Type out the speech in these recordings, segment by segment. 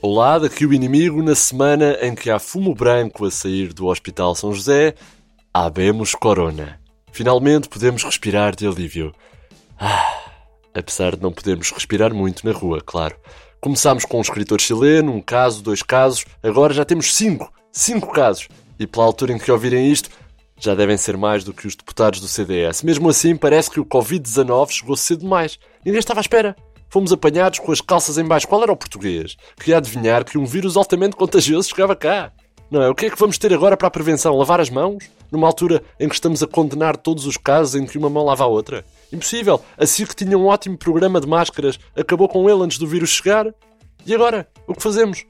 Olá, daqui o inimigo na semana em que há fumo branco a sair do Hospital São José, habemos corona. Finalmente podemos respirar de alívio. Ah, apesar de não podermos respirar muito na rua, claro. Começámos com um escritor chileno, um caso, dois casos, agora já temos cinco. Cinco casos. E pela altura em que ouvirem isto, já devem ser mais do que os deputados do CDS. Mesmo assim, parece que o Covid-19 chegou cedo demais. Ninguém estava à espera. Fomos apanhados com as calças em baixo. Qual era o português? Queria adivinhar que um vírus altamente contagioso chegava cá. Não é? O que é que vamos ter agora para a prevenção? Lavar as mãos? Numa altura em que estamos a condenar todos os casos em que uma mão lava a outra? Impossível. Assim que tinha um ótimo programa de máscaras, acabou com ele antes do vírus chegar. E agora? O que fazemos?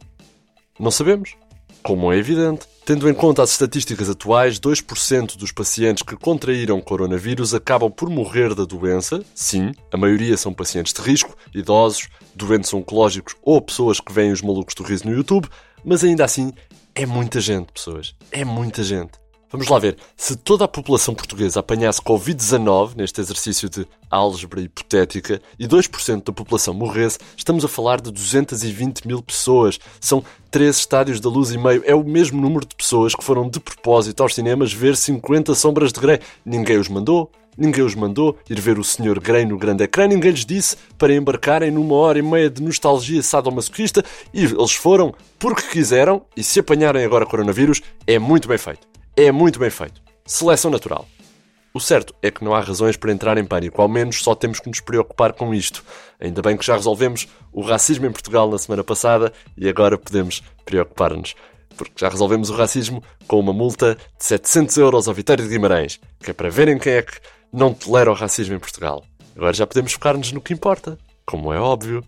Não sabemos. Como é evidente. Tendo em conta as estatísticas atuais, 2% dos pacientes que contraíram coronavírus acabam por morrer da doença. Sim, a maioria são pacientes de risco, idosos, doentes oncológicos ou pessoas que veem os malucos do riso no YouTube, mas ainda assim é muita gente, pessoas. É muita gente. Vamos lá ver. Se toda a população portuguesa apanhasse Covid-19 neste exercício de álgebra hipotética e 2% da população morresse, estamos a falar de 220 mil pessoas. São três estádios da luz e meio. É o mesmo número de pessoas que foram de propósito aos cinemas ver 50 Sombras de Grey. Ninguém os mandou. Ninguém os mandou ir ver o Sr. Grey no grande ecrã, ninguém lhes disse para embarcarem numa hora e meia de nostalgia sadomasoquista e eles foram porque quiseram e se apanharem agora coronavírus é muito bem feito é muito bem feito. Seleção natural. O certo é que não há razões para entrar em pânico, ao menos só temos que nos preocupar com isto. Ainda bem que já resolvemos o racismo em Portugal na semana passada e agora podemos preocupar-nos. Porque já resolvemos o racismo com uma multa de 700 euros ao Vitória de Guimarães, que é para verem quem é que não tolera o racismo em Portugal. Agora já podemos focar-nos no que importa, como é óbvio.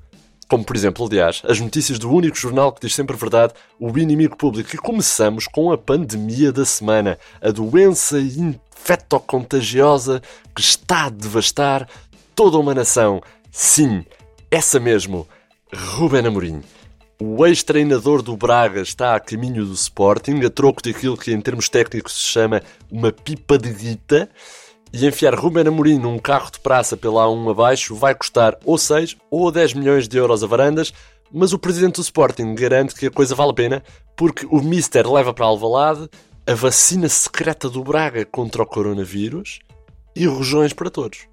Como, por exemplo, aliás, as notícias do único jornal que diz sempre a verdade, o inimigo público. E começamos com a pandemia da semana, a doença infectocontagiosa que está a devastar toda uma nação. Sim, essa mesmo, Ruben Amorim. O ex-treinador do Braga está a caminho do Sporting, a troco daquilo que em termos técnicos se chama uma pipa de guita e enfiar Ruben Amorim num carro de praça pela A1 abaixo vai custar ou 6 ou 10 milhões de euros a varandas, mas o presidente do Sporting garante que a coisa vale a pena porque o Mister leva para Alvalade a vacina secreta do Braga contra o coronavírus e rojões para todos.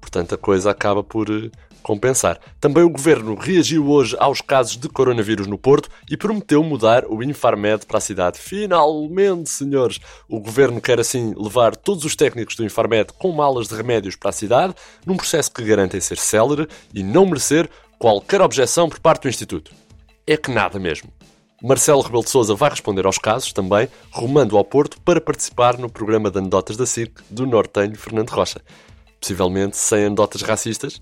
Portanto, a coisa acaba por eh, compensar. Também o governo reagiu hoje aos casos de coronavírus no Porto e prometeu mudar o Infarmed para a cidade. Finalmente, senhores! O governo quer assim levar todos os técnicos do Infarmed com malas de remédios para a cidade, num processo que garantem ser célere e não merecer qualquer objeção por parte do Instituto. É que nada mesmo. Marcelo Rebelo de Sousa vai responder aos casos também, rumando ao Porto para participar no programa de anedotas da CIRC do nortenho Fernando Rocha possivelmente sem anedotas racistas,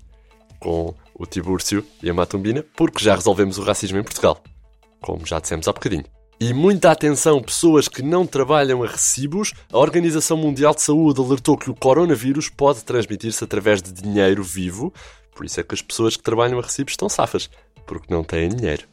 com o Tibúrcio e a Matumbina, porque já resolvemos o racismo em Portugal, como já dissemos há bocadinho. E muita atenção, pessoas que não trabalham a recibos. A Organização Mundial de Saúde alertou que o coronavírus pode transmitir-se através de dinheiro vivo, por isso é que as pessoas que trabalham a recibos estão safas, porque não têm dinheiro.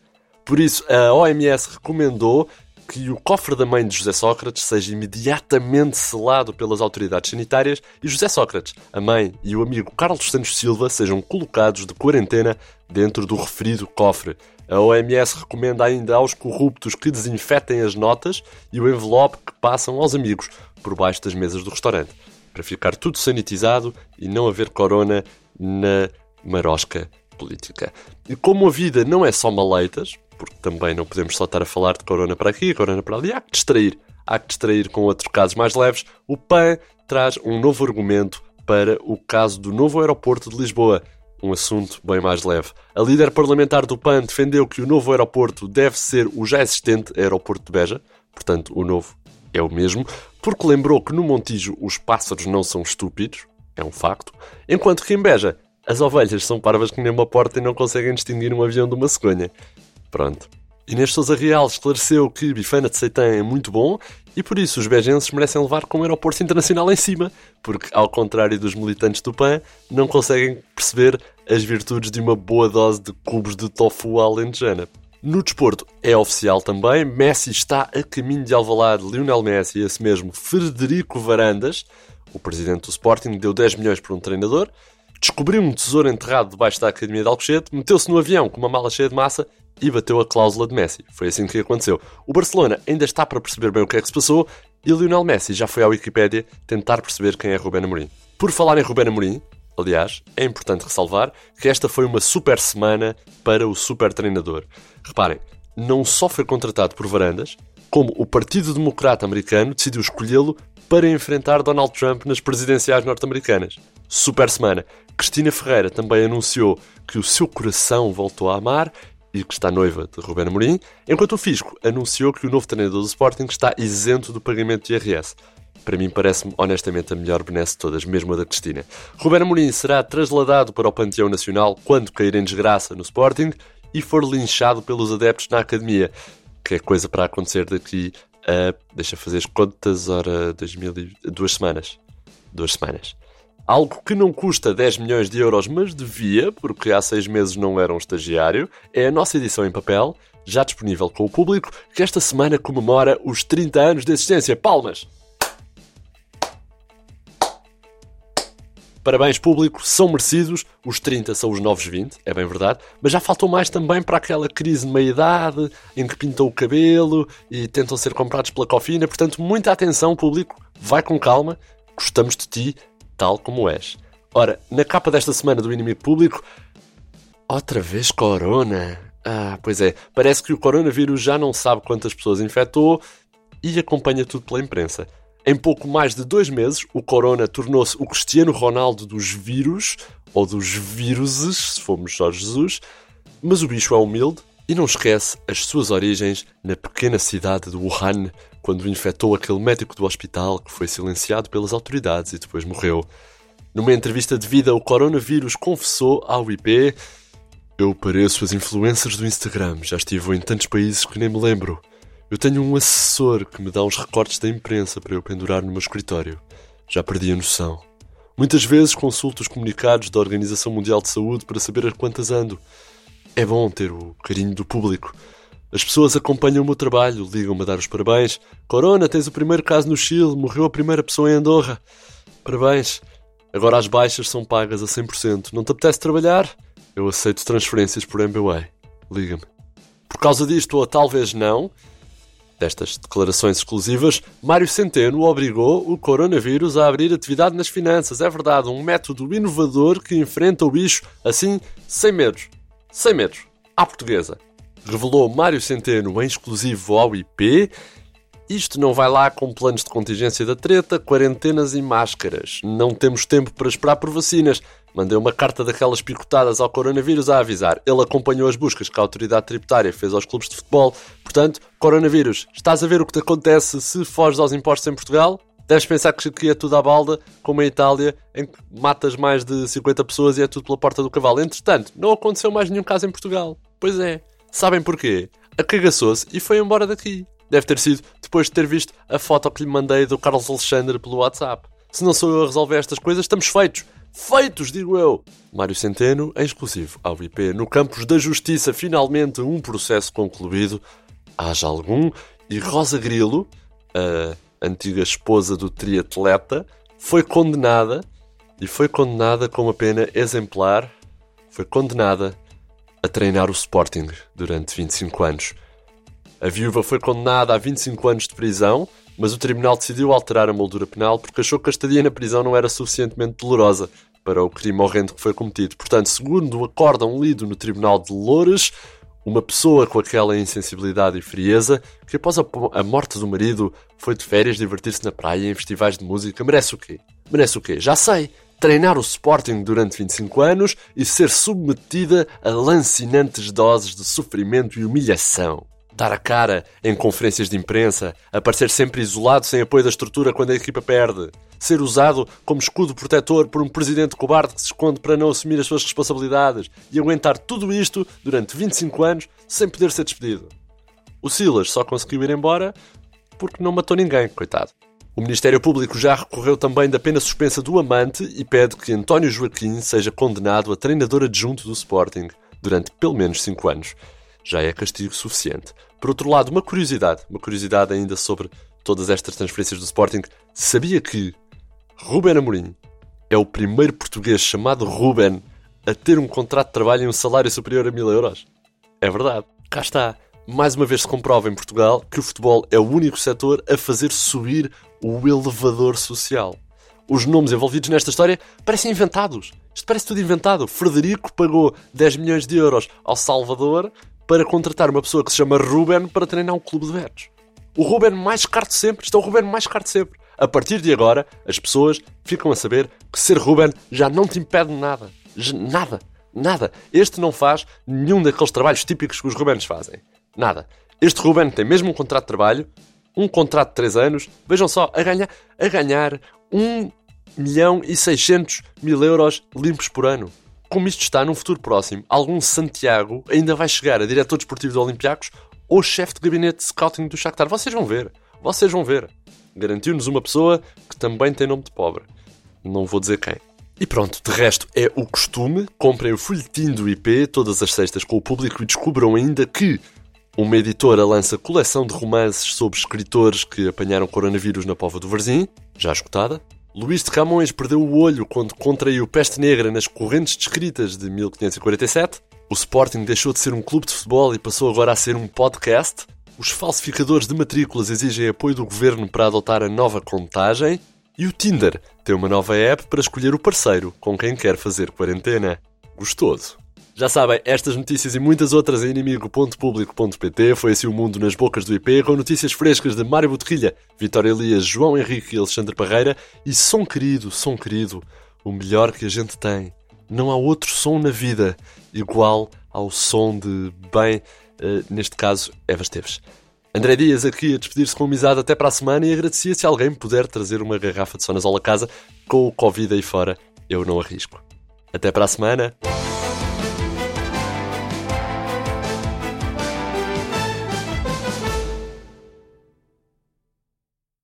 Por isso, a OMS recomendou que o cofre da mãe de José Sócrates seja imediatamente selado pelas autoridades sanitárias e José Sócrates, a mãe e o amigo Carlos Santos Silva sejam colocados de quarentena dentro do referido cofre. A OMS recomenda ainda aos corruptos que desinfetem as notas e o envelope que passam aos amigos por baixo das mesas do restaurante, para ficar tudo sanitizado e não haver corona na marosca política. E como a vida não é só maleitas, porque também não podemos só estar a falar de corona para aqui, corona para ali. Há que distrair. Há que distrair com outros casos mais leves. O PAN traz um novo argumento para o caso do novo aeroporto de Lisboa. Um assunto bem mais leve. A líder parlamentar do PAN defendeu que o novo aeroporto deve ser o já existente aeroporto de Beja, portanto, o novo é o mesmo, porque lembrou que no Montijo os pássaros não são estúpidos, é um facto, enquanto que em Beja as ovelhas são parvas que nem uma porta e não conseguem distinguir um avião de uma cegonha. Pronto. Inês Sousa Real esclareceu que Bifana de Seitã é muito bom e por isso os bejenses merecem levar com o aeroporto internacional em cima, porque, ao contrário dos militantes do PAN, não conseguem perceber as virtudes de uma boa dose de cubos de tofu alentejana. No desporto é oficial também, Messi está a caminho de Alvalade, Lionel Messi e esse mesmo Frederico Varandas, o presidente do Sporting, deu 10 milhões por um treinador, descobriu um tesouro enterrado debaixo da Academia de Alcochete, meteu-se no avião com uma mala cheia de massa e bateu a cláusula de Messi. Foi assim que aconteceu. O Barcelona ainda está para perceber bem o que é que se passou e Lionel Messi já foi à Wikipédia tentar perceber quem é Ruben Amorim. Por falar em Ruben Amorim, aliás, é importante ressalvar que esta foi uma super semana para o super treinador. Reparem, não só foi contratado por Varandas, como o Partido Democrata Americano decidiu escolhê-lo para enfrentar Donald Trump nas presidenciais norte-americanas. Super semana. Cristina Ferreira também anunciou que o seu coração voltou a amar e que está noiva de Ruben Amorim, enquanto o Fisco anunciou que o novo treinador do Sporting está isento do pagamento de IRS. Para mim parece-me honestamente a melhor benesse de todas, mesmo a da Cristina. Ruben Amorim será trasladado para o Panteão Nacional quando cair em desgraça no Sporting e for linchado pelos adeptos na academia, que é coisa para acontecer daqui a, deixa fazer as contas, ora, 2000 e, duas semanas. Duas semanas. Algo que não custa 10 milhões de euros, mas devia, porque há seis meses não era um estagiário, é a nossa edição em papel, já disponível com o público, que esta semana comemora os 30 anos de existência. Palmas! Parabéns, público, são merecidos. Os 30 são os novos 20, é bem verdade, mas já faltou mais também para aquela crise de meia-idade em que pintam o cabelo e tentam ser comprados pela cofina. Portanto, muita atenção, público, vai com calma, gostamos de ti, tal como és. Ora, na capa desta semana do Inimigo Público, outra vez Corona. Ah, pois é, parece que o coronavírus já não sabe quantas pessoas infectou e acompanha tudo pela imprensa. Em pouco mais de dois meses, o Corona tornou-se o Cristiano Ronaldo dos vírus, ou dos víruses, se formos Jorge Jesus, mas o bicho é humilde e não esquece as suas origens na pequena cidade de Wuhan, quando infectou aquele médico do hospital que foi silenciado pelas autoridades e depois morreu. Numa entrevista de vida, o coronavírus confessou ao IP: Eu pareço as influências do Instagram, já estive em tantos países que nem me lembro. Eu tenho um assessor que me dá uns recortes da imprensa para eu pendurar no meu escritório. Já perdi a noção. Muitas vezes consulto os comunicados da Organização Mundial de Saúde para saber a quantas ando. É bom ter o carinho do público. As pessoas acompanham o meu trabalho, ligam-me a dar os parabéns. Corona, tens o primeiro caso no Chile, morreu a primeira pessoa em Andorra. Parabéns. Agora as baixas são pagas a 100%. Não te apetece trabalhar? Eu aceito transferências por MBWay. Liga-me. Por causa disto, ou talvez não, destas declarações exclusivas, Mário Centeno obrigou o coronavírus a abrir atividade nas finanças. É verdade, um método inovador que enfrenta o bicho assim, sem medos. Sem medos. À portuguesa. Revelou Mário Centeno em exclusivo ao IP. Isto não vai lá com planos de contingência da treta, quarentenas e máscaras. Não temos tempo para esperar por vacinas. Mandei uma carta daquelas picotadas ao coronavírus a avisar. Ele acompanhou as buscas que a autoridade tributária fez aos clubes de futebol. Portanto, coronavírus, estás a ver o que te acontece se foges aos impostos em Portugal? Deves pensar que é tudo à balda, como em Itália, em que matas mais de 50 pessoas e é tudo pela porta do cavalo. Entretanto, não aconteceu mais nenhum caso em Portugal. Pois é. Sabem porquê? Acagaçou-se e foi embora daqui. Deve ter sido depois de ter visto a foto que lhe mandei do Carlos Alexandre pelo WhatsApp. Se não sou eu a resolver estas coisas, estamos feitos. Feitos, digo eu! Mário Centeno, em exclusivo ao IP. No campus da Justiça, finalmente um processo concluído. Haja algum. E Rosa Grilo, a antiga esposa do triatleta, foi condenada. E foi condenada com uma pena exemplar. Foi condenada a treinar o Sporting durante 25 anos. A viúva foi condenada a 25 anos de prisão mas o tribunal decidiu alterar a moldura penal porque achou que a estadia na prisão não era suficientemente dolorosa para o crime horrendo que foi cometido. Portanto, segundo o acórdão lido no Tribunal de Loures, uma pessoa com aquela insensibilidade e frieza, que após a morte do marido foi de férias divertir-se na praia em festivais de música, merece o quê? Merece o quê? Já sei! Treinar o Sporting durante 25 anos e ser submetida a lancinantes doses de sofrimento e humilhação dar a cara em conferências de imprensa, aparecer sempre isolado sem apoio da estrutura quando a equipa perde, ser usado como escudo protetor por um presidente cobarde que se esconde para não assumir as suas responsabilidades e aguentar tudo isto durante 25 anos sem poder ser despedido. O Silas só conseguiu ir embora porque não matou ninguém, coitado. O Ministério Público já recorreu também da pena suspensa do amante e pede que António Joaquim seja condenado a treinador adjunto do Sporting durante pelo menos 5 anos. Já é castigo suficiente. Por outro lado, uma curiosidade, uma curiosidade ainda sobre todas estas transferências do Sporting. Sabia que Ruben Amorim é o primeiro português chamado Ruben a ter um contrato de trabalho e um salário superior a mil euros. É verdade. Cá está. Mais uma vez se comprova em Portugal que o futebol é o único setor a fazer subir o elevador social. Os nomes envolvidos nesta história parecem inventados. Isto parece tudo inventado. Frederico pagou 10 milhões de euros ao Salvador para contratar uma pessoa que se chama Ruben para treinar um clube de velhos. O Ruben mais caro de sempre. Isto é o Ruben mais caro de sempre. A partir de agora, as pessoas ficam a saber que ser Ruben já não te impede nada. Nada. Nada. Este não faz nenhum daqueles trabalhos típicos que os Rubens fazem. Nada. Este Ruben tem mesmo um contrato de trabalho, um contrato de 3 anos, vejam só, a ganhar, a ganhar 1 milhão e 600 mil euros limpos por ano. Como isto está num futuro próximo, algum Santiago ainda vai chegar a diretor desportivo do Olympiacos ou chefe de gabinete de scouting do Shakhtar. Vocês vão ver. Vocês vão ver garantiu-nos uma pessoa que também tem nome de pobre. Não vou dizer quem. E pronto, de resto é o costume. Comprem o folhetim do IP todas as sextas com o público e descubram ainda que uma editora lança coleção de romances sobre escritores que apanharam coronavírus na Pova do Varzim, já escutada. Luís de Camões perdeu o olho quando contraiu peste negra nas correntes descritas de 1547. O Sporting deixou de ser um clube de futebol e passou agora a ser um podcast. Os falsificadores de matrículas exigem apoio do governo para adotar a nova contagem. E o Tinder tem uma nova app para escolher o parceiro com quem quer fazer quarentena. Gostoso. Já sabem, estas notícias e muitas outras em inimigo.público.pt. Foi assim o mundo nas bocas do IP, com notícias frescas de Mário Boterrilha, Vitória Elias, João Henrique e Alexandre Parreira. E som querido, som querido, o melhor que a gente tem. Não há outro som na vida igual ao som de bem uh, neste caso, Eva Esteves. André Dias aqui a despedir-se com amizade até para a semana e agradecia se alguém puder trazer uma garrafa de Sonazol a casa com o Covid aí fora. Eu não arrisco. Até para a semana.